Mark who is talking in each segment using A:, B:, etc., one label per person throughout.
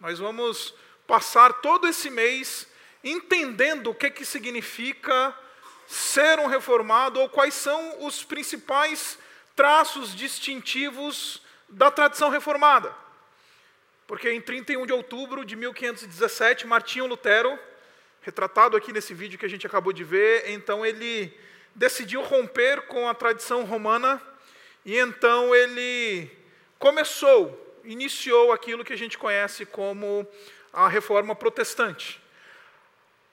A: Nós vamos passar todo esse mês entendendo o que, que significa ser um reformado ou quais são os principais traços distintivos da tradição reformada. Porque em 31 de outubro de 1517, Martinho Lutero, retratado aqui nesse vídeo que a gente acabou de ver, então ele decidiu romper com a tradição romana e então ele começou, iniciou aquilo que a gente conhece como a reforma protestante.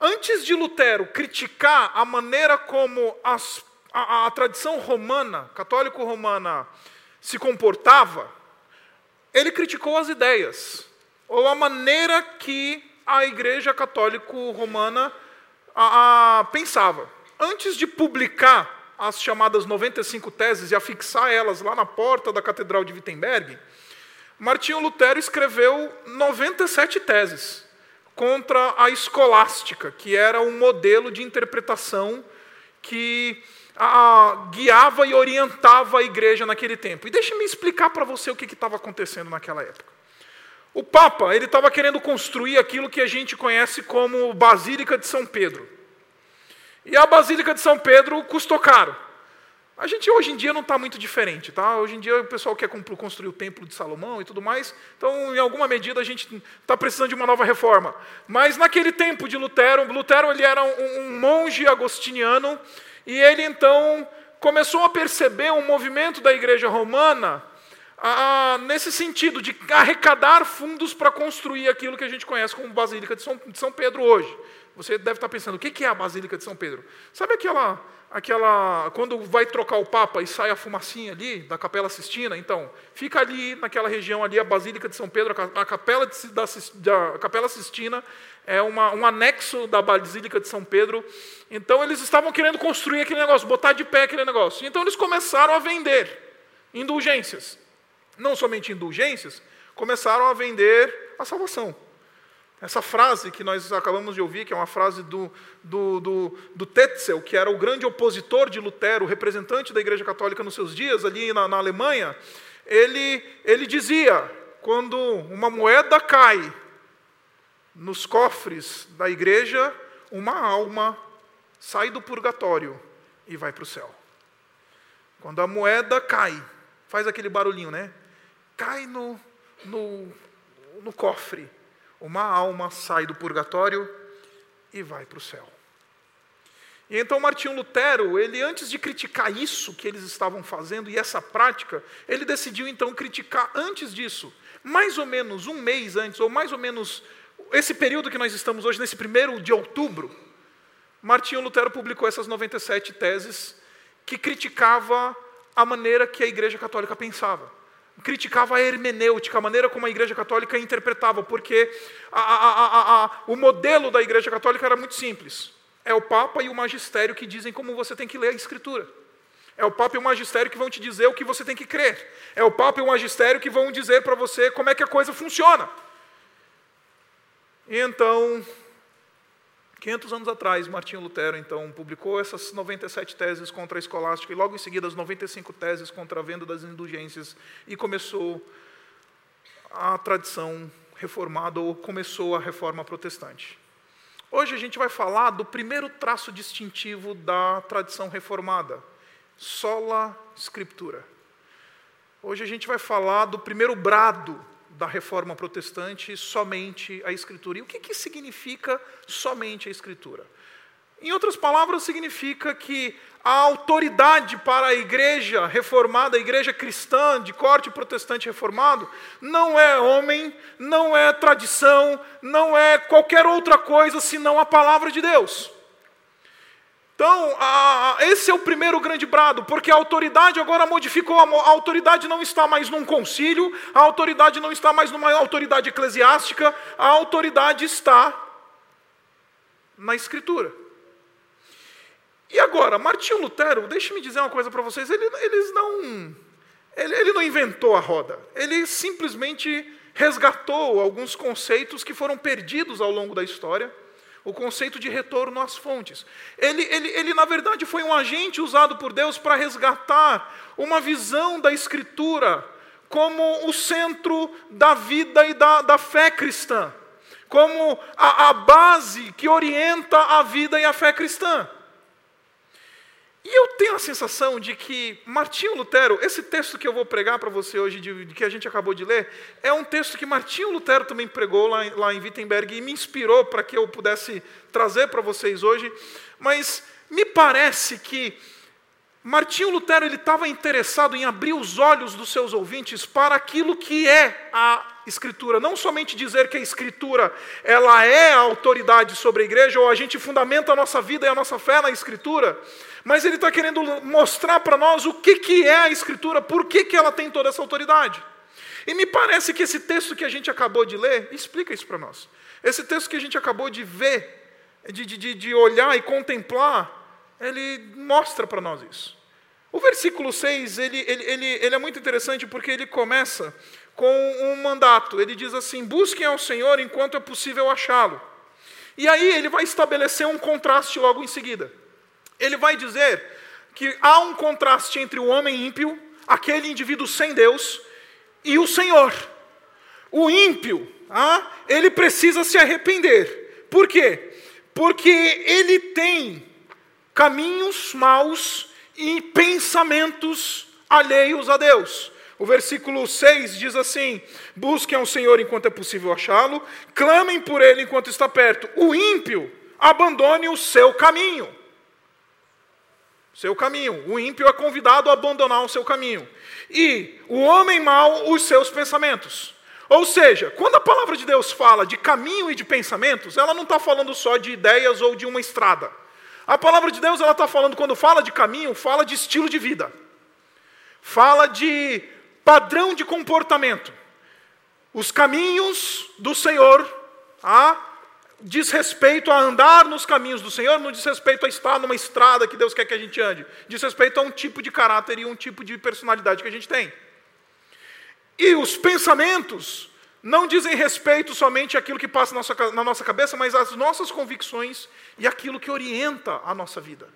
A: Antes de Lutero criticar a maneira como as, a, a tradição romana, católico-romana, se comportava, ele criticou as ideias, ou a maneira que a Igreja Católico-Romana pensava. Antes de publicar as chamadas 95 teses e afixar elas lá na porta da Catedral de Wittenberg, Martinho Lutero escreveu 97 teses contra a escolástica, que era um modelo de interpretação que a, guiava e orientava a igreja naquele tempo. E deixe-me explicar para você o que estava acontecendo naquela época. O Papa ele estava querendo construir aquilo que a gente conhece como Basílica de São Pedro. E a Basílica de São Pedro custou caro. A gente hoje em dia não está muito diferente, tá? Hoje em dia o pessoal quer construir o Templo de Salomão e tudo mais, então em alguma medida a gente está precisando de uma nova reforma. Mas naquele tempo de Lutero, Lutero ele era um, um monge agostiniano e ele então começou a perceber um movimento da igreja romana ah, nesse sentido, de arrecadar fundos para construir aquilo que a gente conhece como Basílica de São, de São Pedro hoje. Você deve estar pensando, o que é a Basílica de São Pedro? Sabe aquela, aquela. Quando vai trocar o Papa e sai a fumacinha ali da Capela Sistina? Então, fica ali, naquela região ali, a Basílica de São Pedro, a Capela, de, da, da Capela Sistina é uma, um anexo da Basílica de São Pedro. Então eles estavam querendo construir aquele negócio, botar de pé aquele negócio. Então eles começaram a vender indulgências. Não somente indulgências, começaram a vender a salvação. Essa frase que nós acabamos de ouvir, que é uma frase do, do, do, do Tetzel, que era o grande opositor de Lutero, representante da Igreja Católica nos seus dias, ali na, na Alemanha, ele, ele dizia: quando uma moeda cai nos cofres da igreja, uma alma sai do purgatório e vai para o céu. Quando a moeda cai, faz aquele barulhinho, né? Cai no, no, no cofre, uma alma sai do purgatório e vai para o céu. E então Martinho Lutero, ele antes de criticar isso que eles estavam fazendo e essa prática, ele decidiu então criticar antes disso, mais ou menos um mês antes, ou mais ou menos esse período que nós estamos hoje, nesse primeiro de outubro, Martinho Lutero publicou essas 97 teses que criticava a maneira que a Igreja Católica pensava. Criticava a hermenêutica, a maneira como a Igreja Católica interpretava, porque a, a, a, o modelo da Igreja Católica era muito simples. É o Papa e o Magistério que dizem como você tem que ler a Escritura. É o Papa e o Magistério que vão te dizer o que você tem que crer. É o Papa e o Magistério que vão dizer para você como é que a coisa funciona. E então, 500 anos atrás, Martinho Lutero então publicou essas 97 teses contra a escolástica e logo em seguida as 95 teses contra a venda das indulgências e começou a tradição reformada ou começou a reforma protestante. Hoje a gente vai falar do primeiro traço distintivo da tradição reformada, sola scriptura. Hoje a gente vai falar do primeiro brado da reforma protestante somente a Escritura. E o que, que significa somente a Escritura? Em outras palavras, significa que a autoridade para a igreja reformada, a igreja cristã de corte protestante reformado, não é homem, não é tradição, não é qualquer outra coisa senão a palavra de Deus. Então, a, esse é o primeiro grande brado, porque a autoridade agora modificou, a, a autoridade não está mais num concílio, a autoridade não está mais numa autoridade eclesiástica, a autoridade está na Escritura. E agora, Martinho Lutero, deixe-me dizer uma coisa para vocês, ele, eles não, ele, ele não inventou a roda, ele simplesmente resgatou alguns conceitos que foram perdidos ao longo da história o conceito de retorno às fontes. Ele, ele, ele, na verdade, foi um agente usado por Deus para resgatar uma visão da Escritura como o centro da vida e da, da fé cristã, como a, a base que orienta a vida e a fé cristã. E eu tenho a sensação de que Martinho Lutero, esse texto que eu vou pregar para você hoje, de, de, que a gente acabou de ler, é um texto que Martinho Lutero também pregou lá, lá em Wittenberg e me inspirou para que eu pudesse trazer para vocês hoje. Mas me parece que Martinho Lutero ele estava interessado em abrir os olhos dos seus ouvintes para aquilo que é a Escritura, não somente dizer que a Escritura ela é a autoridade sobre a igreja ou a gente fundamenta a nossa vida e a nossa fé na Escritura, mas ele está querendo mostrar para nós o que, que é a Escritura, por que, que ela tem toda essa autoridade. E me parece que esse texto que a gente acabou de ler explica isso para nós. Esse texto que a gente acabou de ver, de, de, de olhar e contemplar, ele mostra para nós isso. O versículo 6, ele, ele, ele, ele é muito interessante porque ele começa com um mandato. Ele diz assim: busquem ao Senhor enquanto é possível achá-lo. E aí ele vai estabelecer um contraste logo em seguida. Ele vai dizer que há um contraste entre o homem ímpio, aquele indivíduo sem Deus, e o Senhor. O ímpio, ah, ele precisa se arrepender. Por quê? Porque ele tem caminhos maus e pensamentos alheios a Deus. O versículo 6 diz assim: Busquem ao Senhor enquanto é possível achá-lo, clamem por ele enquanto está perto. O ímpio abandone o seu caminho. Seu caminho. O ímpio é convidado a abandonar o seu caminho. E o homem mau, os seus pensamentos. Ou seja, quando a palavra de Deus fala de caminho e de pensamentos, ela não está falando só de ideias ou de uma estrada. A palavra de Deus ela está falando, quando fala de caminho, fala de estilo de vida, fala de padrão de comportamento. Os caminhos do Senhor ah, diz respeito a andar nos caminhos do Senhor, não diz respeito a estar numa estrada que Deus quer que a gente ande, diz respeito a um tipo de caráter e um tipo de personalidade que a gente tem. E os pensamentos não dizem respeito somente àquilo que passa na nossa cabeça, mas às nossas convicções e aquilo que orienta a nossa vida.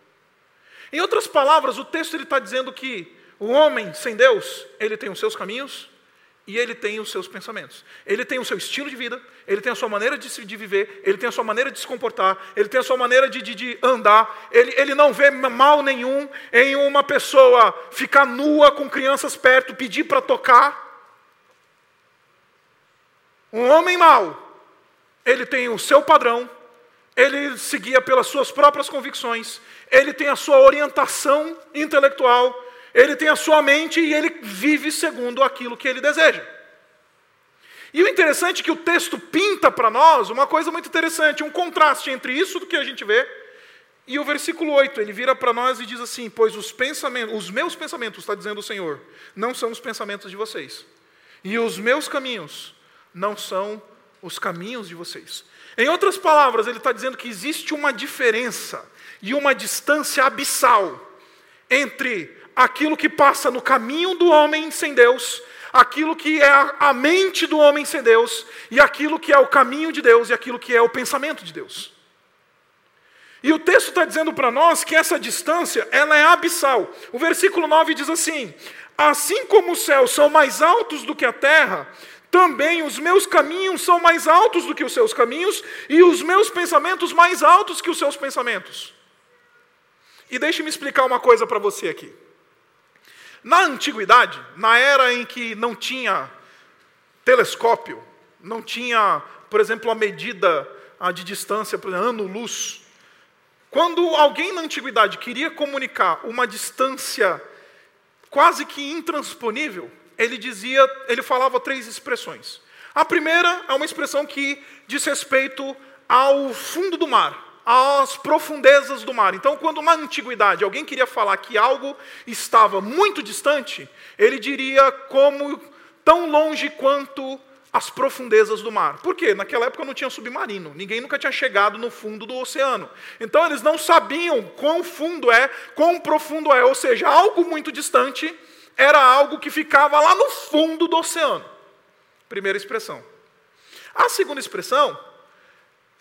A: Em outras palavras, o texto está dizendo que o homem sem Deus, ele tem os seus caminhos e ele tem os seus pensamentos. Ele tem o seu estilo de vida, ele tem a sua maneira de, se, de viver, ele tem a sua maneira de se comportar, ele tem a sua maneira de, de, de andar. Ele, ele não vê mal nenhum em uma pessoa ficar nua com crianças perto, pedir para tocar. Um homem mau, ele tem o seu padrão, ele se guia pelas suas próprias convicções, ele tem a sua orientação intelectual, ele tem a sua mente e ele vive segundo aquilo que ele deseja. E o interessante é que o texto pinta para nós uma coisa muito interessante, um contraste entre isso do que a gente vê e o versículo 8. Ele vira para nós e diz assim: Pois os pensamentos, os meus pensamentos, está dizendo o Senhor, não são os pensamentos de vocês, e os meus caminhos não são os caminhos de vocês. Em outras palavras, ele está dizendo que existe uma diferença e uma distância abissal entre aquilo que passa no caminho do homem sem Deus, aquilo que é a mente do homem sem Deus, e aquilo que é o caminho de Deus e aquilo que é o pensamento de Deus. E o texto está dizendo para nós que essa distância ela é abissal. O versículo 9 diz assim: Assim como os céus são mais altos do que a terra, também os meus caminhos são mais altos do que os seus caminhos, e os meus pensamentos mais altos que os seus pensamentos. E deixe-me explicar uma coisa para você aqui. Na antiguidade, na era em que não tinha telescópio, não tinha, por exemplo, a medida de distância, por ano-luz, quando alguém na antiguidade queria comunicar uma distância quase que intransponível, ele dizia, ele falava três expressões. A primeira é uma expressão que diz respeito ao fundo do mar, às profundezas do mar. Então, quando na antiguidade alguém queria falar que algo estava muito distante, ele diria como tão longe quanto as profundezas do mar. Por quê? Naquela época não tinha submarino, ninguém nunca tinha chegado no fundo do oceano. Então eles não sabiam quão fundo é, quão profundo é, ou seja, algo muito distante era algo que ficava lá no fundo do oceano. Primeira expressão. A segunda expressão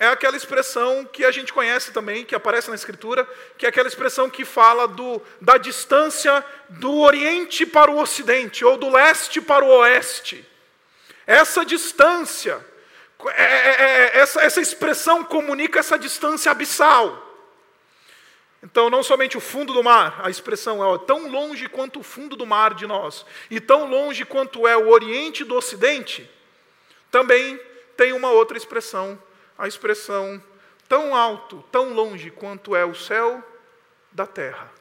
A: é aquela expressão que a gente conhece também, que aparece na Escritura, que é aquela expressão que fala do, da distância do Oriente para o Ocidente, ou do leste para o Oeste. Essa distância, é, é, é, essa, essa expressão comunica essa distância abissal. Então, não somente o fundo do mar, a expressão é ó, tão longe quanto o fundo do mar de nós, e tão longe quanto é o Oriente do Ocidente, também tem uma outra expressão, a expressão tão alto, tão longe quanto é o céu da terra.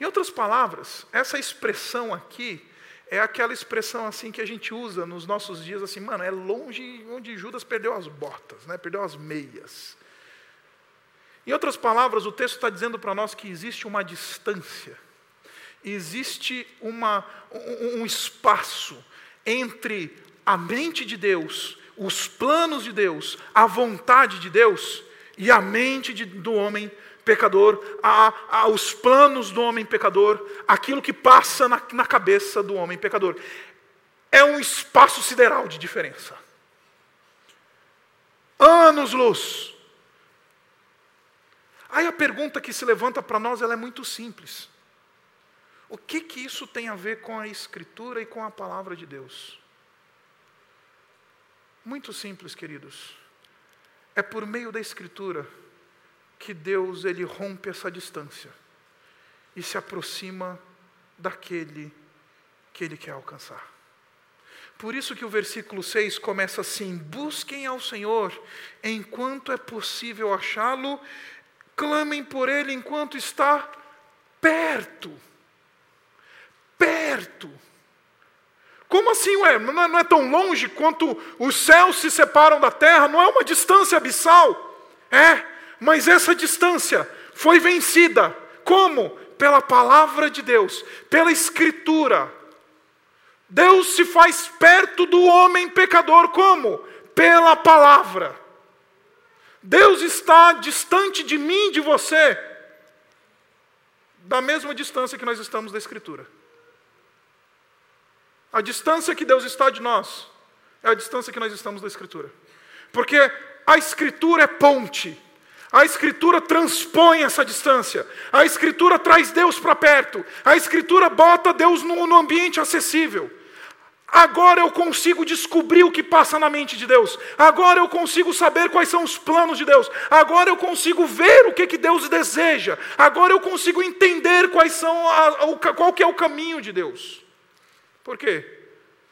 A: Em outras palavras, essa expressão aqui é aquela expressão assim que a gente usa nos nossos dias assim, mano, é longe onde Judas perdeu as botas, né? perdeu as meias. Em outras palavras, o texto está dizendo para nós que existe uma distância, existe uma, um, um espaço entre a mente de Deus, os planos de Deus, a vontade de Deus e a mente de, do homem pecador, a, a, os planos do homem pecador, aquilo que passa na, na cabeça do homem pecador. É um espaço sideral de diferença. Anos-luz. Aí a pergunta que se levanta para nós ela é muito simples. O que, que isso tem a ver com a Escritura e com a palavra de Deus? Muito simples, queridos. É por meio da Escritura que Deus ele rompe essa distância e se aproxima daquele que ele quer alcançar. Por isso que o versículo 6 começa assim: Busquem ao Senhor enquanto é possível achá-lo, clamem por ele enquanto está perto. Perto. Como assim, ué? Não é, não é tão longe quanto os céus se separam da terra? Não é uma distância abissal? É, mas essa distância foi vencida. Como? Pela palavra de Deus, pela Escritura. Deus se faz perto do homem pecador, como? Pela palavra. Deus está distante de mim de você, da mesma distância que nós estamos da Escritura. A distância que Deus está de nós é a distância que nós estamos da Escritura. Porque a Escritura é ponte a Escritura transpõe essa distância. A Escritura traz Deus para perto. A Escritura bota Deus no, ambiente acessível. Agora eu consigo descobrir o que passa na mente de Deus. Agora eu consigo saber quais são os planos de Deus. Agora eu consigo ver o que, que Deus deseja. Agora eu consigo entender quais são a, o, qual que é o caminho de Deus. Por quê?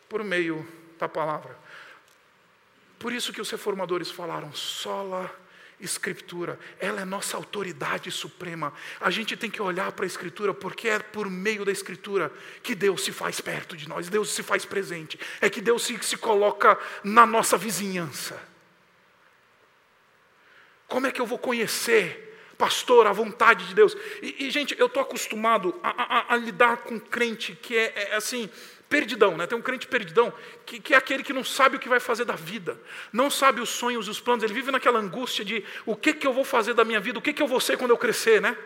A: Por meio da palavra. Por isso que os reformadores falaram sola Escritura, ela é nossa autoridade suprema. A gente tem que olhar para a Escritura, porque é por meio da Escritura que Deus se faz perto de nós, Deus se faz presente, é que Deus se, se coloca na nossa vizinhança. Como é que eu vou conhecer, pastor, a vontade de Deus? E, e gente, eu estou acostumado a, a, a, lidar com crente que é, é assim perdidão, né? Tem um crente perdidão, que, que, é aquele que não sabe o que vai fazer da vida, não sabe os sonhos e os planos, ele vive naquela angústia de o que, que eu vou fazer da minha vida, o que, que eu vou ser quando eu crescer, né?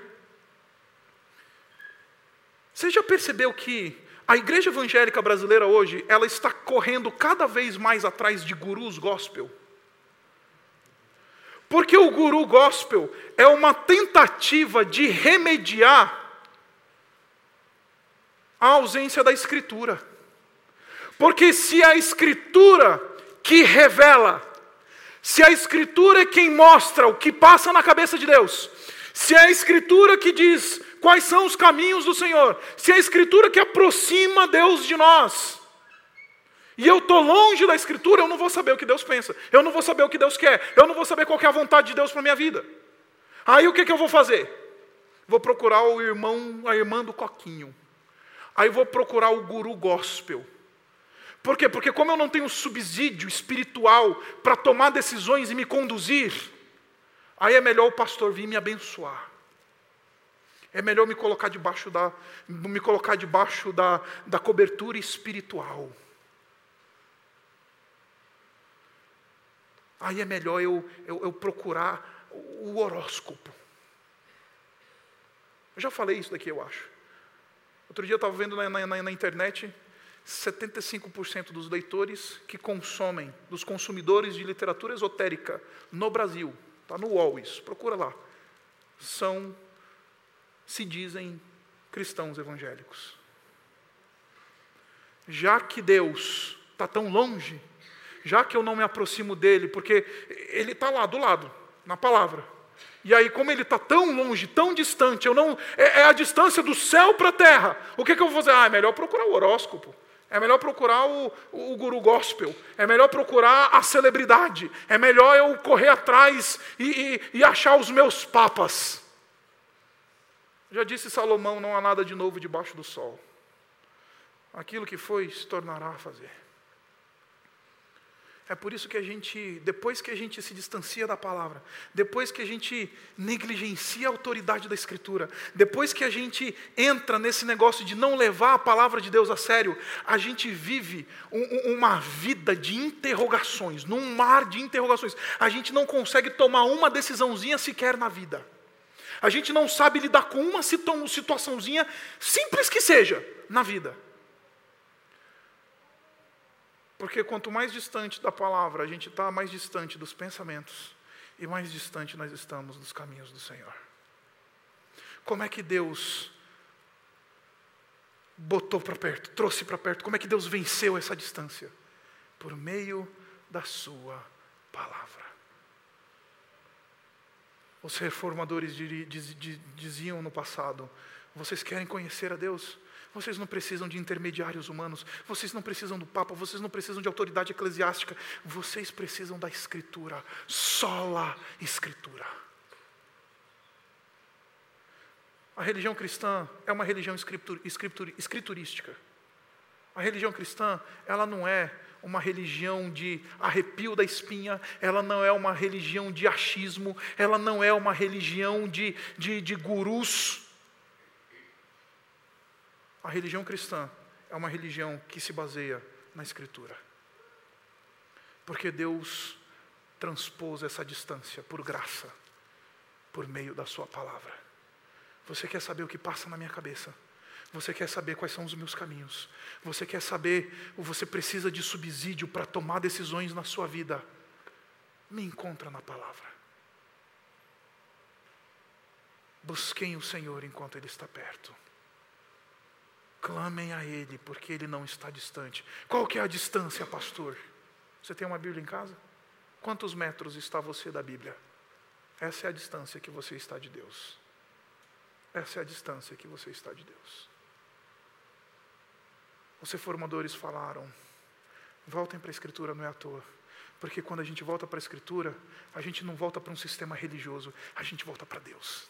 A: Você já percebeu que a igreja evangélica brasileira hoje, ela está correndo cada vez mais atrás de gurus gospel? Porque o guru gospel é uma tentativa de remediar a ausência da escritura. Porque se a Escritura que revela, se a Escritura é quem mostra o que passa na cabeça de Deus, se é a Escritura que diz quais são os caminhos do Senhor, se é a Escritura que aproxima Deus de nós, e eu estou longe da Escritura, eu não vou saber o que Deus pensa, eu não vou saber o que Deus quer, eu não vou saber qual é a vontade de Deus para a minha vida. Aí o que, que eu vou fazer? Vou procurar o irmão, a irmã do coquinho. Aí vou procurar o guru gospel. Por quê? Porque como eu não tenho subsídio espiritual para tomar decisões e me conduzir, aí é melhor o pastor vir me abençoar. É melhor me colocar debaixo da, me colocar debaixo da, da cobertura espiritual. Aí é melhor eu, eu, eu procurar o horóscopo. Eu já falei isso daqui, eu acho. Outro dia eu estava vendo na, na, na internet 75% dos leitores que consomem, dos consumidores de literatura esotérica no Brasil, está no UOL isso, procura lá, são, se dizem cristãos evangélicos. Já que Deus está tão longe, já que eu não me aproximo dele, porque ele está lá do lado, na palavra. E aí, como ele está tão longe, tão distante, eu não é, é a distância do céu para a terra. O que, que, eu vou fazer? Ah, é melhor procurar o horóscopo. É melhor procurar o, o, guru gospel. É melhor procurar a celebridade. É melhor eu correr atrás e, e, e achar os meus papas. Já disse Salomão: não há nada de novo debaixo do sol. Aquilo que foi se tornará a fazer. É por isso que a gente, depois que a gente se distancia da palavra, depois que a gente negligencia a autoridade da Escritura, depois que a gente entra nesse negócio de não levar a palavra de Deus a sério, a gente vive um, uma vida de interrogações, num mar de interrogações. A gente não consegue tomar uma decisãozinha sequer na vida. A gente não sabe lidar com uma situaçãozinha, simples que seja, na vida. Porque quanto mais distante da palavra a gente está, mais distante dos pensamentos e mais distante nós estamos dos caminhos do Senhor. Como é que Deus botou para perto, trouxe para perto? Como é que Deus venceu essa distância? Por meio da Sua palavra. Os reformadores diziam no passado: vocês querem conhecer a Deus? Vocês não precisam de intermediários humanos, vocês não precisam do Papa, vocês não precisam de autoridade eclesiástica, vocês precisam da Escritura, sola Escritura. A religião cristã é uma religião escritur, escritur, escriturística. A religião cristã, ela não é uma religião de arrepio da espinha, ela não é uma religião de achismo, ela não é uma religião de, de, de gurus a religião cristã é uma religião que se baseia na Escritura. Porque Deus transpôs essa distância por graça, por meio da Sua palavra. Você quer saber o que passa na minha cabeça? Você quer saber quais são os meus caminhos? Você quer saber, ou você precisa de subsídio para tomar decisões na sua vida? Me encontra na palavra. Busquem o Senhor enquanto Ele está perto. Clamem a Ele, porque Ele não está distante. Qual que é a distância, pastor? Você tem uma Bíblia em casa? Quantos metros está você da Bíblia? Essa é a distância que você está de Deus. Essa é a distância que você está de Deus. Os reformadores falaram: voltem para a Escritura, não é à toa. Porque quando a gente volta para a Escritura, a gente não volta para um sistema religioso, a gente volta para Deus.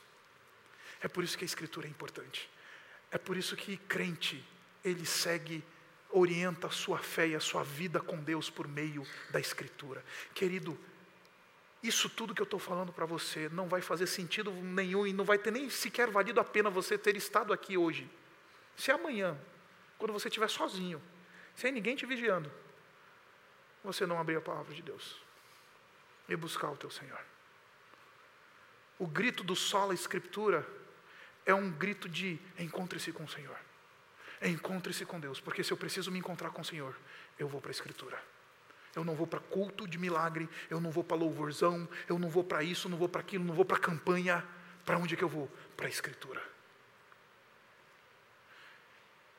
A: É por isso que a Escritura é importante. É por isso que crente, ele segue, orienta a sua fé e a sua vida com Deus por meio da Escritura. Querido, isso tudo que eu estou falando para você não vai fazer sentido nenhum e não vai ter nem sequer valido a pena você ter estado aqui hoje. Se amanhã, quando você estiver sozinho, sem ninguém te vigiando, você não abrir a palavra de Deus e buscar o teu Senhor. O grito do solo, a Escritura, é um grito de encontre-se com o Senhor. Encontre-se com Deus, porque se eu preciso me encontrar com o Senhor, eu vou para a Escritura. Eu não vou para culto de milagre, eu não vou para louvorzão, eu não vou para isso, não vou para aquilo, não vou para campanha. Para onde é que eu vou? Para a Escritura.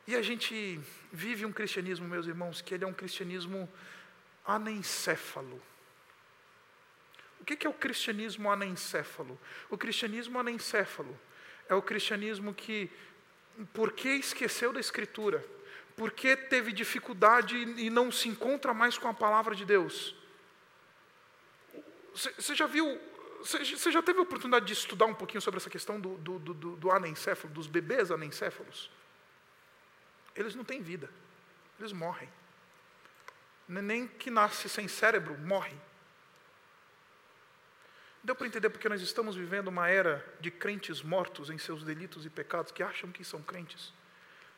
A: E a gente vive um cristianismo, meus irmãos, que ele é um cristianismo anencéfalo. O que é o cristianismo anencéfalo? O cristianismo anencéfalo é o cristianismo que, por que esqueceu da Escritura? Por que teve dificuldade e não se encontra mais com a palavra de Deus? Você já viu, você já teve a oportunidade de estudar um pouquinho sobre essa questão do, do, do, do anencéfalo, dos bebês anencéfalos? Eles não têm vida, eles morrem. Nem que nasce sem cérebro, morre. Deu para entender porque nós estamos vivendo uma era de crentes mortos em seus delitos e pecados, que acham que são crentes,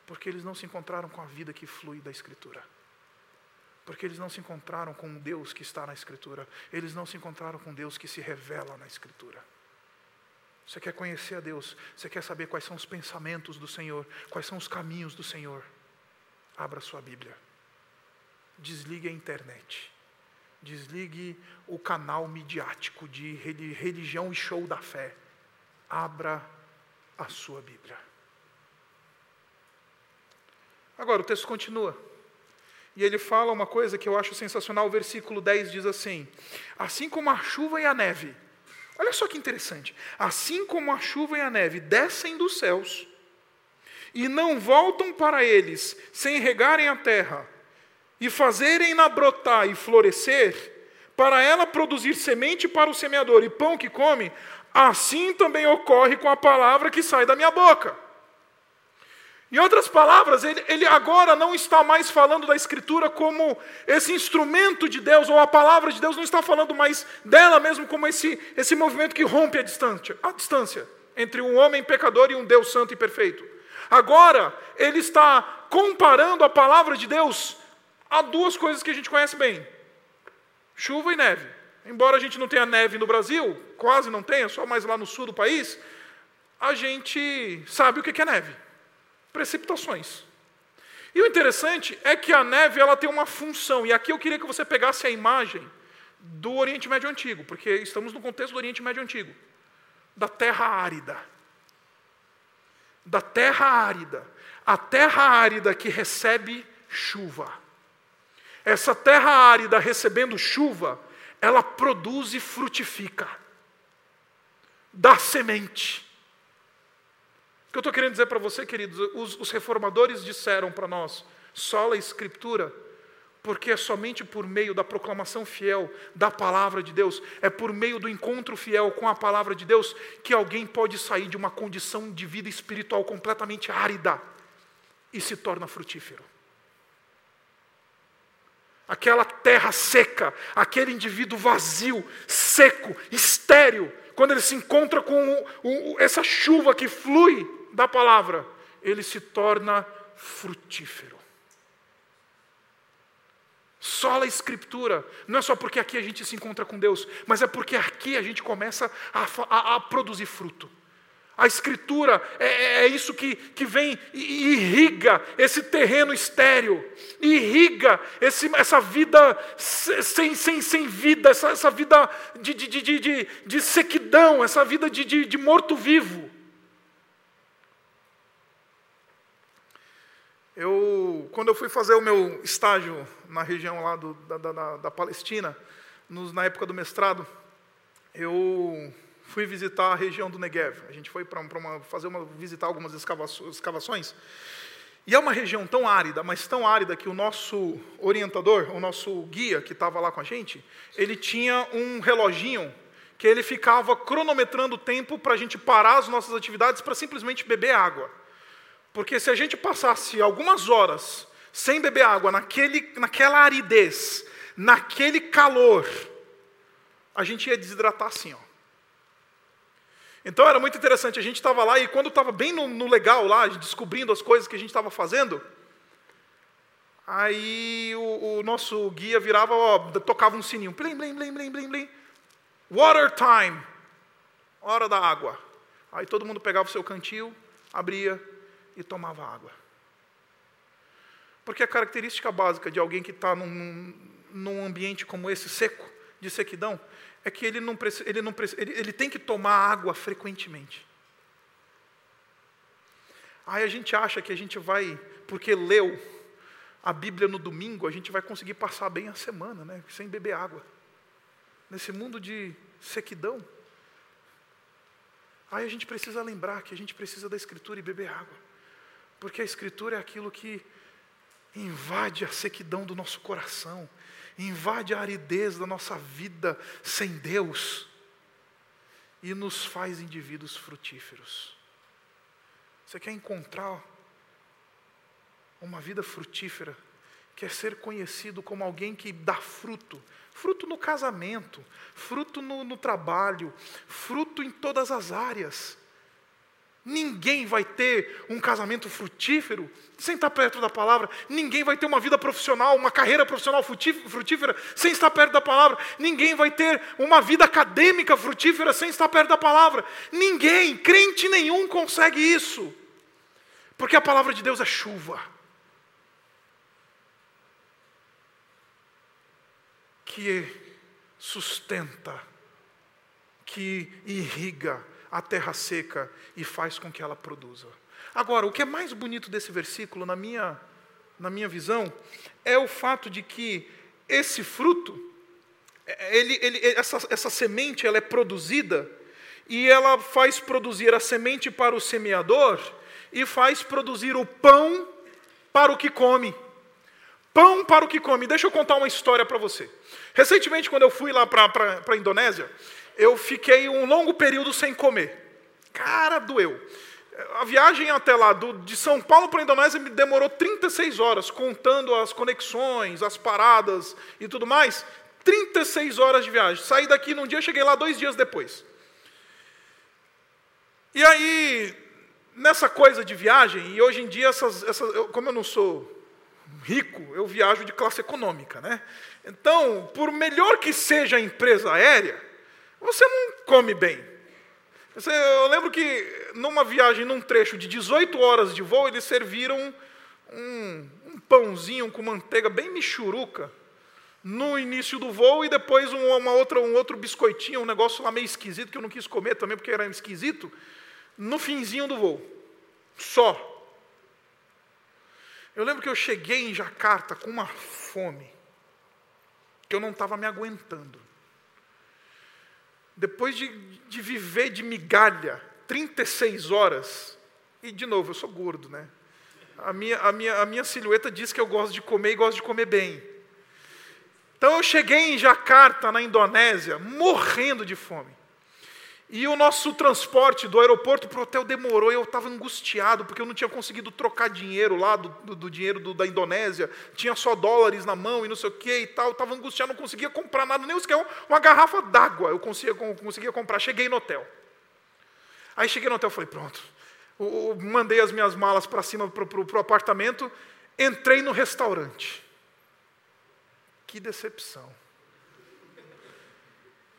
A: porque eles não se encontraram com a vida que flui da Escritura. Porque eles não se encontraram com um Deus que está na Escritura, eles não se encontraram com Deus que se revela na Escritura. Você quer conhecer a Deus, você quer saber quais são os pensamentos do Senhor, quais são os caminhos do Senhor. abra sua Bíblia. Desligue a internet. Desligue o canal midiático de religião e show da fé. Abra a sua Bíblia. Agora, o texto continua. E ele fala uma coisa que eu acho sensacional. O versículo 10 diz assim: Assim como a chuva e a neve, olha só que interessante. Assim como a chuva e a neve descem dos céus e não voltam para eles sem regarem a terra e fazerem-na brotar e florescer, para ela produzir semente para o semeador e pão que come, assim também ocorre com a palavra que sai da minha boca. Em outras palavras, ele, ele, agora não está mais falando da Escritura como esse instrumento de Deus, ou a palavra de Deus não está falando mais dela mesmo como esse, esse movimento que rompe a distância, a distância entre um homem pecador e um Deus santo e perfeito. Agora, ele está comparando a palavra de Deus a duas coisas que a gente conhece bem: chuva e neve. Embora a gente não tenha neve no Brasil, quase não tenha, só mais lá no sul do país, a gente sabe o que é neve precipitações. E o interessante é que a neve ela tem uma função, e aqui eu queria que você pegasse a imagem do Oriente Médio Antigo, porque estamos no contexto do Oriente Médio Antigo, da terra árida. Da terra árida. A terra árida que recebe chuva. Essa terra árida recebendo chuva, ela produz e frutifica. Dá semente. O que eu estou querendo dizer para você, queridos, os, os reformadores disseram para nós, sola Escritura, porque é somente por meio da proclamação fiel da palavra de Deus, é por meio do encontro fiel com a palavra de Deus, que alguém pode sair de uma condição de vida espiritual completamente árida e se torna frutífero. Aquela terra seca, aquele indivíduo vazio, seco, estéril, quando ele se encontra com o, o, essa chuva que flui da palavra, ele se torna frutífero. Só a Escritura, não é só porque aqui a gente se encontra com Deus, mas é porque aqui a gente começa a, a, a produzir fruto. A Escritura é, é, é isso que, que vem e irriga esse terreno estéreo, irriga esse, essa vida sem, sem, sem vida, essa, essa vida de, de, de, de, de sequidão, essa vida de, de, de morto-vivo. Eu, quando eu fui fazer o meu estágio na região lá do, da, da, da, Palestina, nos, na época do mestrado, eu fui visitar a região do Negev. A gente foi para fazer uma, visitar algumas escavações. E é uma região tão árida, mas tão árida que o nosso orientador, o nosso guia que estava lá com a gente, ele tinha um reloginho que ele ficava cronometrando o tempo para a gente parar as nossas atividades para simplesmente beber água. Porque se a gente passasse algumas horas sem beber água, naquele, naquela aridez, naquele calor, a gente ia desidratar assim, ó. Então era muito interessante, a gente estava lá e quando estava bem no, no, legal lá, descobrindo as coisas que a gente estava fazendo, aí o, o, nosso guia virava, ó, tocava um sininho, blim, blim, blim, blim, blim, blim. Water time, hora da água. Aí todo mundo pegava o seu cantil, abria, e tomava água. Porque a característica básica de alguém que está num, num ambiente como esse, seco, de sequidão, é que ele, não, ele, não, ele, ele tem que tomar água frequentemente. Aí a gente acha que a gente vai, porque leu a Bíblia no domingo, a gente vai conseguir passar bem a semana, né, sem beber água. Nesse mundo de sequidão. Aí a gente precisa lembrar que a gente precisa da Escritura e beber água. Porque a Escritura é aquilo que invade a sequidão do nosso coração, invade a aridez da nossa vida sem Deus e nos faz indivíduos frutíferos. Você quer encontrar uma vida frutífera? Quer ser conhecido como alguém que dá fruto? Fruto no casamento, fruto no, no trabalho, fruto em todas as áreas. Ninguém vai ter um casamento frutífero sem estar perto da palavra. Ninguém vai ter uma vida profissional, uma carreira profissional frutífera sem estar perto da palavra. Ninguém vai ter uma vida acadêmica frutífera sem estar perto da palavra. Ninguém, crente nenhum, consegue isso. Porque a palavra de Deus é chuva. Que sustenta, que irriga, a terra seca e faz com que ela produza. Agora, o que é mais bonito desse versículo, na minha, na minha visão, é o fato de que esse fruto, ele, ele, essa, essa semente, ela é produzida e ela faz produzir a semente para o semeador e faz produzir o pão para o que come. Pão para o que come. Deixa eu contar uma história para você. Recentemente, quando eu fui lá para a Indonésia, eu fiquei um longo período sem comer. Cara, doeu. A viagem até lá, do, de São Paulo para a Indonésia, me demorou 36 horas, contando as conexões, as paradas e tudo mais. 36 horas de viagem. Saí daqui num dia, cheguei lá dois dias depois. E aí, nessa coisa de viagem, e hoje em dia, essas, essas, eu, como eu não sou rico, eu viajo de classe econômica, né? Então, por melhor que seja a empresa aérea, você não come bem. Eu lembro que numa viagem, num trecho de 18 horas de voo, eles serviram um, um pãozinho com manteiga bem michuruca no início do voo e depois uma outra, um outro biscoitinho, um negócio lá meio esquisito que eu não quis comer também porque era esquisito no finzinho do voo. Só. Eu lembro que eu cheguei em Jacarta com uma fome, que eu não estava me aguentando. Depois de, de viver de migalha 36 horas, e de novo, eu sou gordo, né? A minha, a, minha, a minha silhueta diz que eu gosto de comer e gosto de comer bem. Então eu cheguei em Jacarta, na Indonésia, morrendo de fome. E o nosso transporte do aeroporto para o hotel demorou, e eu estava angustiado, porque eu não tinha conseguido trocar dinheiro lá, do, do, do dinheiro do, da Indonésia, tinha só dólares na mão e não sei o que e tal, estava angustiado, não conseguia comprar nada, nem sequer uma garrafa d'água eu conseguia, conseguia comprar. Cheguei no hotel. Aí cheguei no hotel e falei, pronto. Eu, mandei as minhas malas para cima, para o apartamento, entrei no restaurante. Que decepção.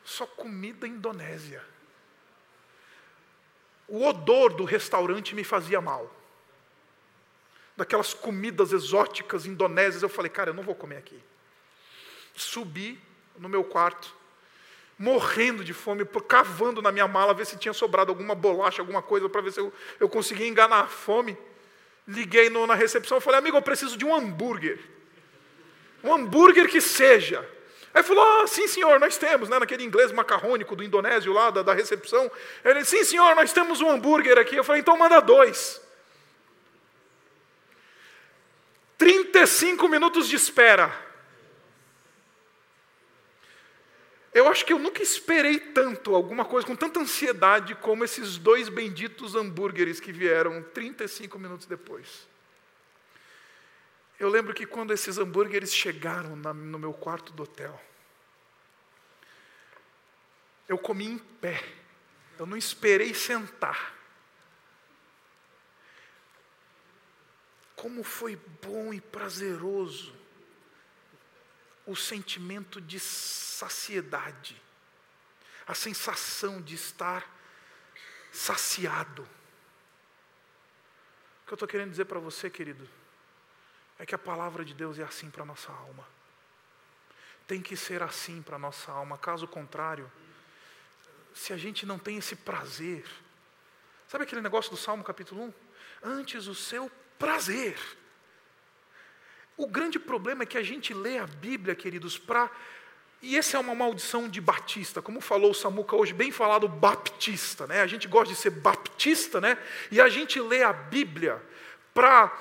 A: Só comida indonésia. O odor do restaurante me fazia mal. Daquelas comidas exóticas indonésias, eu falei, cara, eu não vou comer aqui. Subi no meu quarto, morrendo de fome, cavando na minha mala, ver se tinha sobrado alguma bolacha, alguma coisa, para ver se eu, eu conseguia enganar a fome. Liguei no, na recepção e falei, amigo, eu preciso de um hambúrguer. Um hambúrguer que seja. Aí falou: ah, sim, senhor, nós temos, né, naquele inglês macarrônico do indonésio lá, da, da recepção. Ele disse: sim, senhor, nós temos um hambúrguer aqui. Eu falei: então manda dois. 35 minutos de espera. Eu acho que eu nunca esperei tanto alguma coisa com tanta ansiedade como esses dois benditos hambúrgueres que vieram 35 minutos depois. Eu lembro que quando esses hambúrgueres chegaram na, no meu quarto do hotel, eu comi em pé. Eu não esperei sentar. Como foi bom e prazeroso o sentimento de saciedade, a sensação de estar saciado. O que eu estou querendo dizer para você, querido, é que a palavra de Deus é assim para a nossa alma. Tem que ser assim para a nossa alma, caso contrário, se a gente não tem esse prazer, sabe aquele negócio do Salmo capítulo 1? Antes o seu prazer. O grande problema é que a gente lê a Bíblia, queridos, para. E essa é uma maldição de batista, como falou o Samuca hoje, bem falado baptista, né? A gente gosta de ser baptista, né? E a gente lê a Bíblia para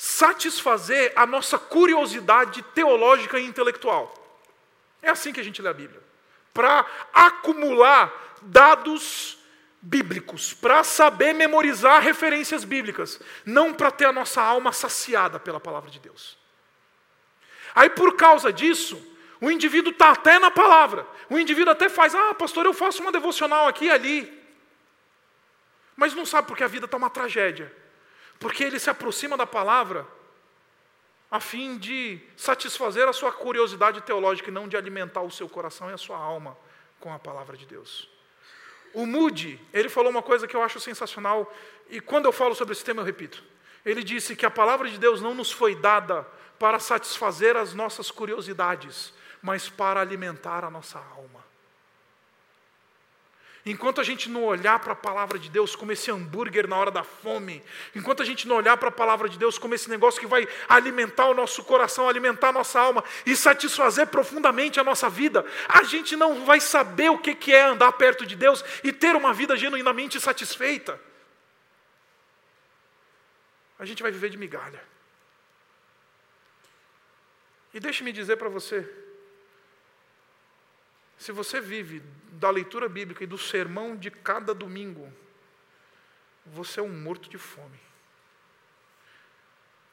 A: satisfazer a nossa curiosidade teológica e intelectual. É assim que a gente lê a Bíblia. Para acumular dados bíblicos, para saber memorizar referências bíblicas, não para ter a nossa alma saciada pela palavra de Deus. Aí por causa disso, o indivíduo está até na palavra, o indivíduo até faz, ah, pastor, eu faço uma devocional aqui e ali, mas não sabe porque a vida está uma tragédia. Porque ele se aproxima da palavra a fim de satisfazer a sua curiosidade teológica e não de alimentar o seu coração e a sua alma com a palavra de Deus. O Moody, ele falou uma coisa que eu acho sensacional, e quando eu falo sobre esse tema eu repito. Ele disse que a palavra de Deus não nos foi dada para satisfazer as nossas curiosidades, mas para alimentar a nossa alma. Enquanto a gente não olhar para a palavra de Deus como esse hambúrguer na hora da fome, enquanto a gente não olhar para a palavra de Deus como esse negócio que vai alimentar o nosso coração, alimentar a nossa alma e satisfazer profundamente a nossa vida, a gente não vai saber o que é andar perto de Deus e ter uma vida genuinamente satisfeita. A gente vai viver de migalha. E deixe-me dizer para você, se você vive da leitura bíblica e do sermão de cada domingo, você é um morto de fome.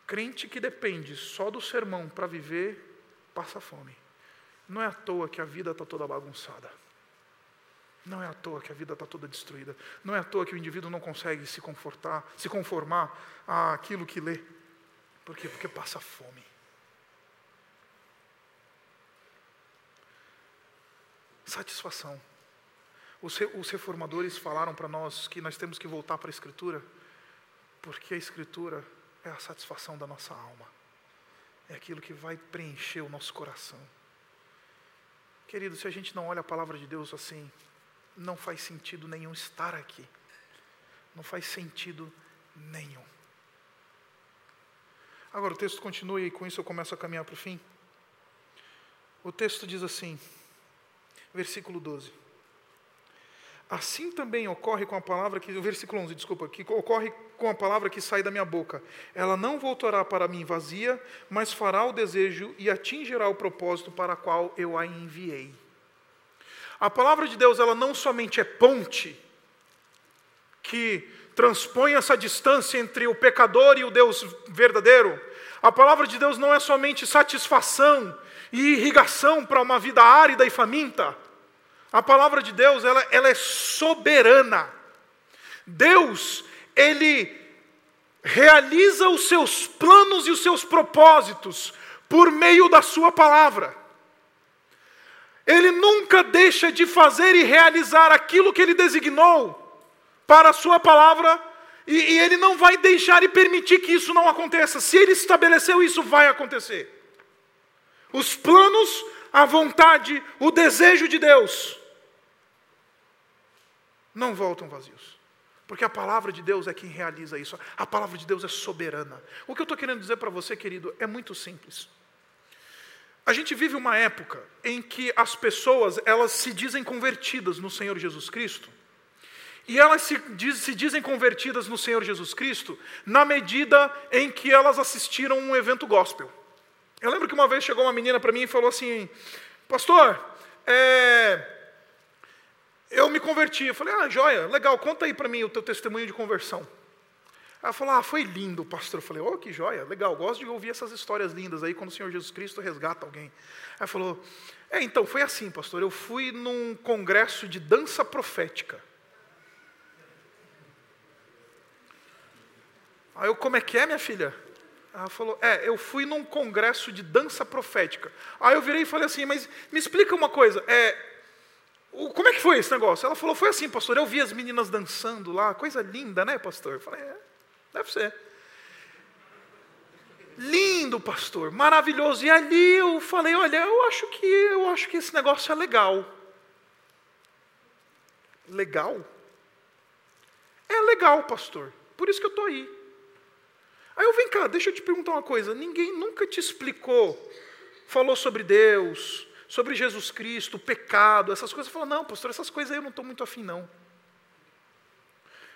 A: Crente que depende só do sermão para viver, passa fome. Não é à toa que a vida está toda bagunçada. Não é à toa que a vida está toda destruída. Não é à toa que o indivíduo não consegue se confortar, se conformar àquilo que lê. Por quê? Porque passa fome. Satisfação. Os reformadores falaram para nós que nós temos que voltar para a Escritura, porque a Escritura é a satisfação da nossa alma, é aquilo que vai preencher o nosso coração. Querido, se a gente não olha a palavra de Deus assim, não faz sentido nenhum estar aqui, não faz sentido nenhum. Agora o texto continua e com isso eu começo a caminhar para o fim. O texto diz assim: versículo 12. Assim também ocorre com a palavra que, o versículo 11, desculpa, que ocorre com a palavra que sai da minha boca. Ela não voltará para mim vazia, mas fará o desejo e atingirá o propósito para o qual eu a enviei. A palavra de Deus, ela não somente é ponte que transpõe essa distância entre o pecador e o Deus verdadeiro. A palavra de Deus não é somente satisfação e irrigação para uma vida árida e faminta. A palavra de Deus, ela, ela é soberana. Deus, Ele realiza os seus planos e os seus propósitos por meio da Sua palavra. Ele nunca deixa de fazer e realizar aquilo que Ele designou para a Sua palavra, e, e Ele não vai deixar e permitir que isso não aconteça. Se Ele estabeleceu isso, vai acontecer. Os planos, a vontade, o desejo de Deus não voltam vazios. Porque a palavra de Deus é quem realiza isso. A palavra de Deus é soberana. O que eu estou querendo dizer para você, querido, é muito simples. A gente vive uma época em que as pessoas elas se dizem convertidas no Senhor Jesus Cristo. E elas se, diz, se dizem convertidas no Senhor Jesus Cristo na medida em que elas assistiram um evento gospel. Eu lembro que uma vez chegou uma menina para mim e falou assim: Pastor, é, eu me converti. Eu falei: Ah, joia, legal, conta aí para mim o teu testemunho de conversão. Ela falou: Ah, foi lindo, pastor. Eu falei: Oh, que joia, legal, gosto de ouvir essas histórias lindas aí quando o Senhor Jesus Cristo resgata alguém. Ela falou: É, então, foi assim, pastor. Eu fui num congresso de dança profética. Aí eu, como é que é, minha filha? Ela falou: É, eu fui num congresso de dança profética. Aí eu virei e falei assim: Mas me explica uma coisa, é, o, como é que foi esse negócio? Ela falou: Foi assim, pastor. Eu vi as meninas dançando lá, coisa linda, né, pastor? Eu falei: É, deve ser. Lindo, pastor, maravilhoso. E ali eu falei: Olha, eu acho que eu acho que esse negócio é legal. Legal? É legal, pastor. Por isso que eu estou aí. Aí eu vem cá, deixa eu te perguntar uma coisa: ninguém nunca te explicou, falou sobre Deus, sobre Jesus Cristo, pecado, essas coisas. Falou, não, pastor, essas coisas aí eu não estou muito afim, não.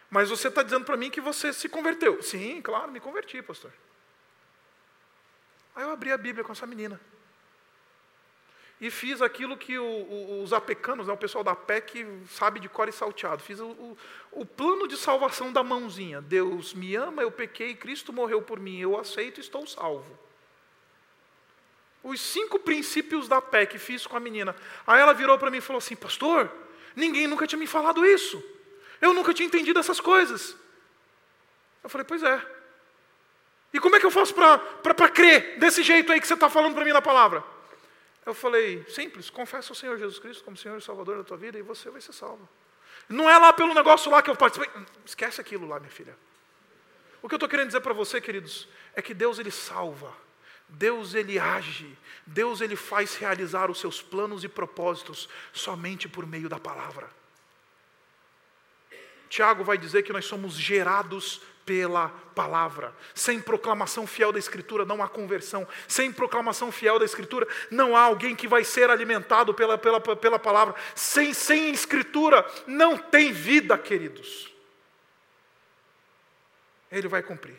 A: Mas você está dizendo para mim que você se converteu. Sim, claro, me converti, pastor. Aí eu abri a Bíblia com essa menina e fiz aquilo que o, o, os apecanos, né, o pessoal da PEC, sabe de cor e salteado. Fiz o, o, plano de salvação da mãozinha. Deus me ama, eu pequei, Cristo morreu por mim, eu aceito e estou salvo. Os cinco princípios da PEC fiz com a menina. Aí ela virou para mim e falou assim: Pastor, ninguém nunca tinha me falado isso. Eu nunca tinha entendido essas coisas. Eu falei: Pois é. E como é que eu faço para crer desse jeito aí que você está falando para mim na palavra? Eu falei, simples, confessa o Senhor Jesus Cristo como Senhor e Salvador da tua vida e você vai ser salvo. Não é lá pelo negócio lá que eu participei. Esquece aquilo lá, minha filha. O que eu estou querendo dizer para você, queridos, é que Deus ele salva. Deus ele age, Deus ele faz realizar os seus planos e propósitos somente por meio da palavra. Tiago vai dizer que nós somos gerados pela palavra. Sem proclamação fiel da Escritura não há conversão. Sem proclamação fiel da Escritura não há alguém que vai ser alimentado pela, pela, pela palavra. Sem, sem Escritura não tem vida, queridos. Ele vai cumprir.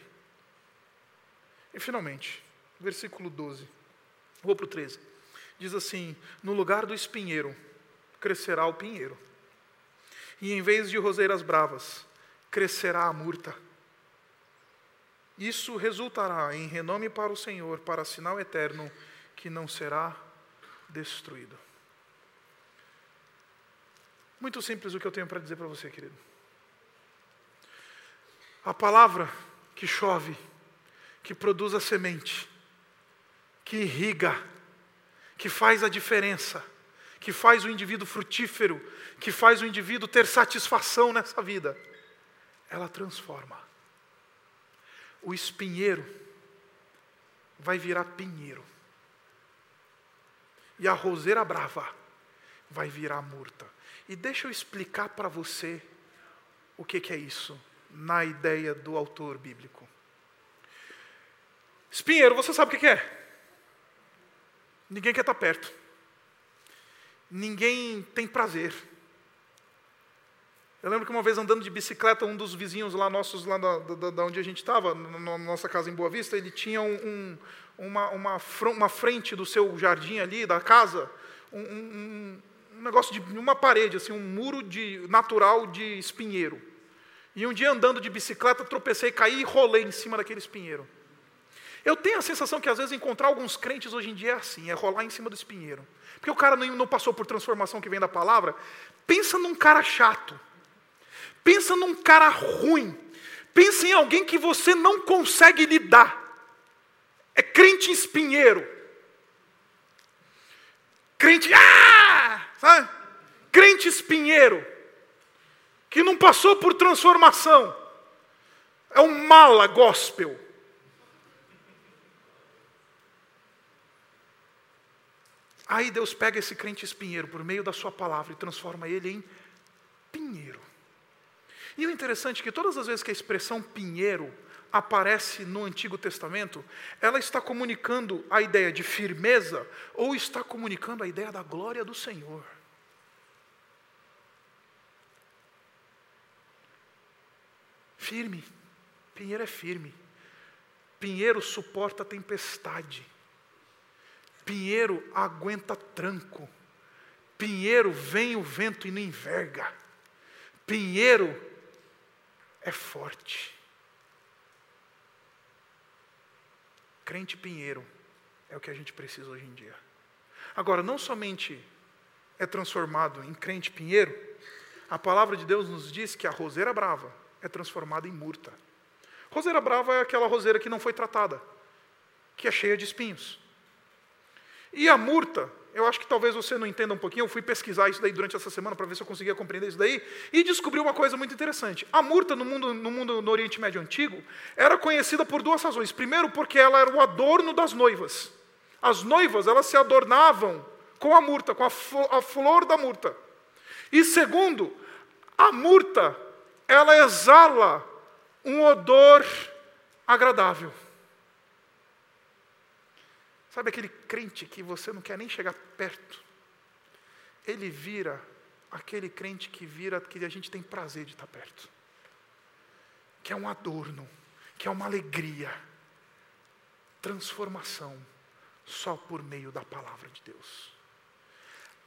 A: E finalmente, versículo 12. Vou para o 13. Diz assim: No lugar do espinheiro crescerá o pinheiro, e em vez de roseiras bravas, crescerá a murta. Isso resultará em renome para o Senhor, para sinal eterno que não será destruído. Muito simples o que eu tenho para dizer para você, querido. A palavra que chove, que produz a semente, que irriga, que faz a diferença, que faz o indivíduo frutífero, que faz o indivíduo ter satisfação nessa vida, ela transforma o espinheiro vai virar pinheiro. E a roseira brava vai virar murta. E deixa eu explicar para você o que, que é isso, na ideia do autor bíblico. Espinheiro, você sabe o que, que é? Ninguém quer estar perto. Ninguém tem prazer. Eu lembro que uma vez andando de bicicleta, um dos vizinhos lá nossos, lá da, da, da onde a gente estava, na nossa casa em Boa Vista, ele tinha um, um, uma, uma, uma, frente do seu jardim ali, da casa, um, um, negócio de uma parede, assim, um muro de, natural de espinheiro. E um dia andando de bicicleta, tropecei, caí e rolei em cima daquele espinheiro. Eu tenho a sensação que às vezes encontrar alguns crentes hoje em dia é assim, é rolar em cima do espinheiro. Porque o cara não, não passou por transformação que vem da palavra. Pensa num cara chato Pensa num cara ruim. Pensa em alguém que você não consegue lidar. É crente espinheiro. Crente, ah! Sabe? Crente espinheiro. Que não passou por transformação. É um mala gospel. Aí Deus pega esse crente espinheiro por meio da sua palavra e transforma ele em pinheiro. E o interessante é que todas as vezes que a expressão pinheiro aparece no Antigo Testamento, ela está comunicando a ideia de firmeza ou está comunicando a ideia da glória do Senhor. Firme. Pinheiro é firme. Pinheiro suporta a tempestade. Pinheiro aguenta tranco. Pinheiro vem o vento e não enverga. Pinheiro é forte. Crente pinheiro é o que a gente precisa hoje em dia. Agora, não somente é transformado em crente pinheiro, a palavra de Deus nos diz que a roseira brava é transformada em murta. Roseira brava é aquela roseira que não foi tratada, que é cheia de espinhos. E a murta eu acho que talvez você não entenda um pouquinho. Eu fui pesquisar isso daí durante essa semana para ver se eu conseguia compreender isso daí e descobri uma coisa muito interessante. A murta no mundo, no mundo no Oriente Médio antigo era conhecida por duas razões. Primeiro, porque ela era o adorno das noivas. As noivas elas se adornavam com a murta, com a, a flor da murta. E segundo, a murta ela exala um odor agradável. Sabe aquele crente que você não quer nem chegar perto? Ele vira aquele crente que vira que a gente tem prazer de estar perto. Que é um adorno, que é uma alegria. Transformação só por meio da palavra de Deus.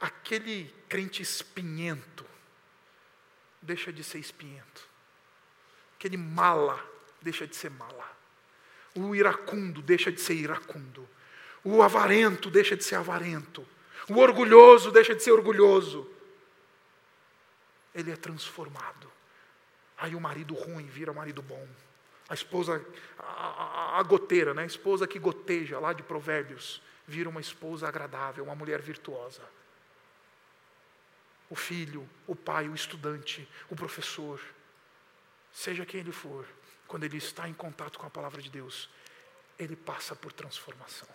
A: Aquele crente espinhento deixa de ser espinhento. Aquele mala deixa de ser mala. O iracundo deixa de ser iracundo. O avarento deixa de ser avarento. O orgulhoso deixa de ser orgulhoso. Ele é transformado. Aí o marido ruim vira marido bom. A esposa, a, a, a, goteira, né? a esposa que goteja lá de Provérbios, vira uma esposa agradável, uma mulher virtuosa. O filho, o pai, o estudante, o professor, seja quem ele for, quando ele está em contato com a palavra de Deus, ele passa por transformação.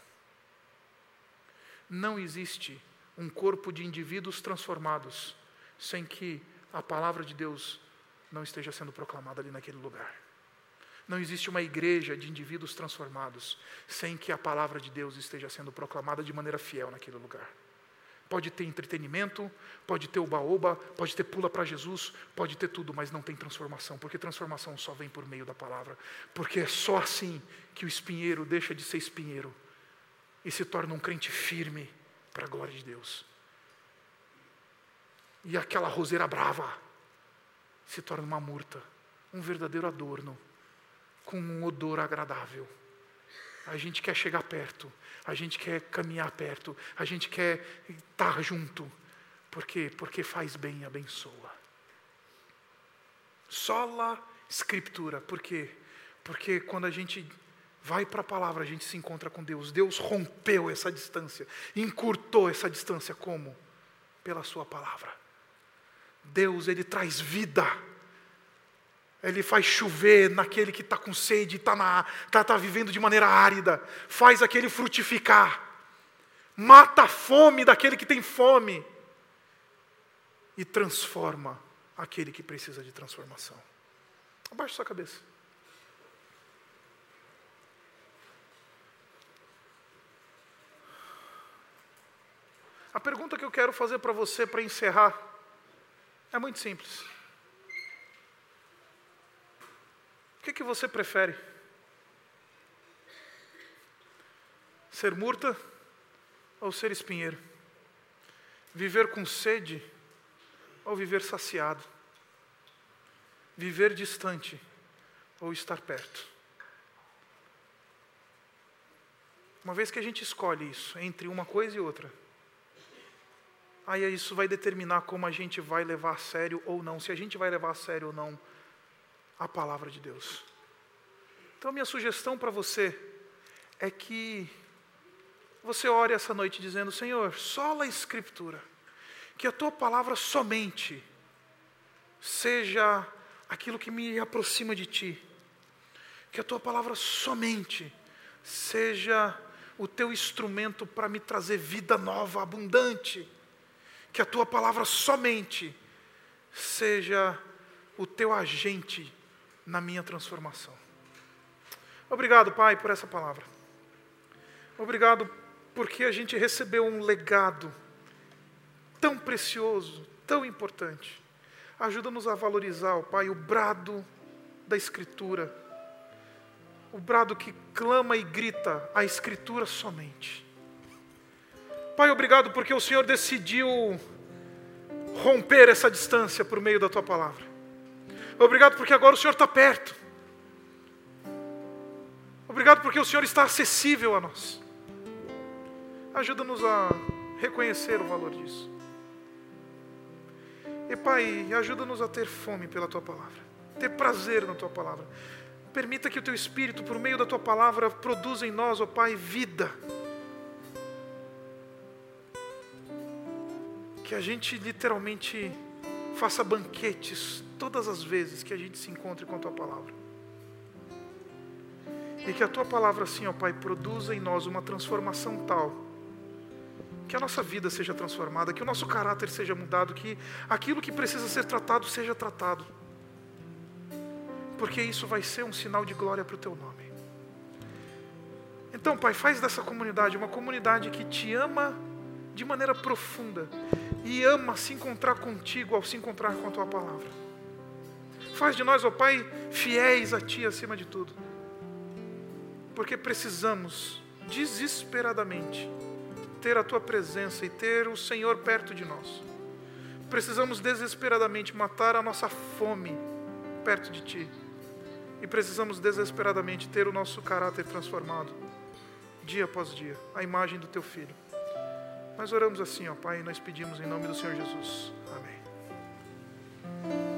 A: Não existe um corpo de indivíduos transformados sem que a palavra de Deus não esteja sendo proclamada ali naquele lugar. Não existe uma igreja de indivíduos transformados sem que a palavra de Deus esteja sendo proclamada de maneira fiel naquele lugar. Pode ter entretenimento, pode ter o baoba, pode ter pula para Jesus, pode ter tudo, mas não tem transformação, porque transformação só vem por meio da palavra. Porque é só assim que o espinheiro deixa de ser espinheiro e se torna um crente firme para a glória de Deus. E aquela roseira brava se torna uma murta, um verdadeiro adorno, com um odor agradável. A gente quer chegar perto, a gente quer caminhar perto, a gente quer estar junto. Por quê? Porque faz bem e abençoa. Sola Escritura. Por quê? Porque quando a gente vai para a palavra, a gente se encontra com Deus. Deus rompeu essa distância, encurtou essa distância como? Pela Sua palavra. Deus, Ele traz vida ele faz chover naquele que está com sede, está tá, tá vivendo de maneira árida, faz aquele frutificar, mata a fome daquele que tem fome e transforma aquele que precisa de transformação. Abaixe sua cabeça. A pergunta que eu quero fazer para você para encerrar é muito simples. O que, que você prefere? Ser murta ou ser espinheiro? Viver com sede ou viver saciado? Viver distante ou estar perto? Uma vez que a gente escolhe isso entre uma coisa e outra, aí isso vai determinar como a gente vai levar a sério ou não, se a gente vai levar a sério ou não a palavra de Deus. Então, minha sugestão para você é que você ore essa noite dizendo: Senhor, sola a Escritura, que a tua palavra somente seja aquilo que me aproxima de ti, que a tua palavra somente seja o teu instrumento para me trazer vida nova, abundante, que a tua palavra somente seja o teu agente na minha transformação. Obrigado, Pai, por essa palavra. Obrigado porque a gente recebeu um legado tão precioso, tão importante. Ajuda-nos a valorizar, ó Pai, o brado da Escritura, o brado que clama e grita a Escritura somente. Pai, obrigado porque o Senhor decidiu romper essa distância por meio da tua palavra. Obrigado porque agora o Senhor está perto. Obrigado porque o Senhor está acessível a nós. Ajuda-nos a reconhecer o valor disso. E Pai, ajuda-nos a ter fome pela Tua palavra, ter prazer na Tua palavra. Permita que o Teu Espírito, por meio da Tua palavra, produza em nós, ó Pai, vida. Que a gente literalmente faça banquetes todas as vezes que a gente se encontre com a tua palavra. E que a tua palavra, assim, ó Pai, produza em nós uma transformação tal, que a nossa vida seja transformada, que o nosso caráter seja mudado, que aquilo que precisa ser tratado seja tratado. Porque isso vai ser um sinal de glória para o teu nome. Então, Pai, faz dessa comunidade uma comunidade que te ama de maneira profunda e ama se encontrar contigo ao se encontrar com a tua palavra. Faz de nós, ó Pai, fiéis a Ti acima de tudo. Porque precisamos desesperadamente ter a Tua presença e ter o Senhor perto de nós. Precisamos desesperadamente matar a nossa fome perto de Ti. E precisamos desesperadamente ter o nosso caráter transformado, dia após dia, a imagem do Teu Filho. Nós oramos assim, ó Pai, e nós pedimos em nome do Senhor Jesus. Amém.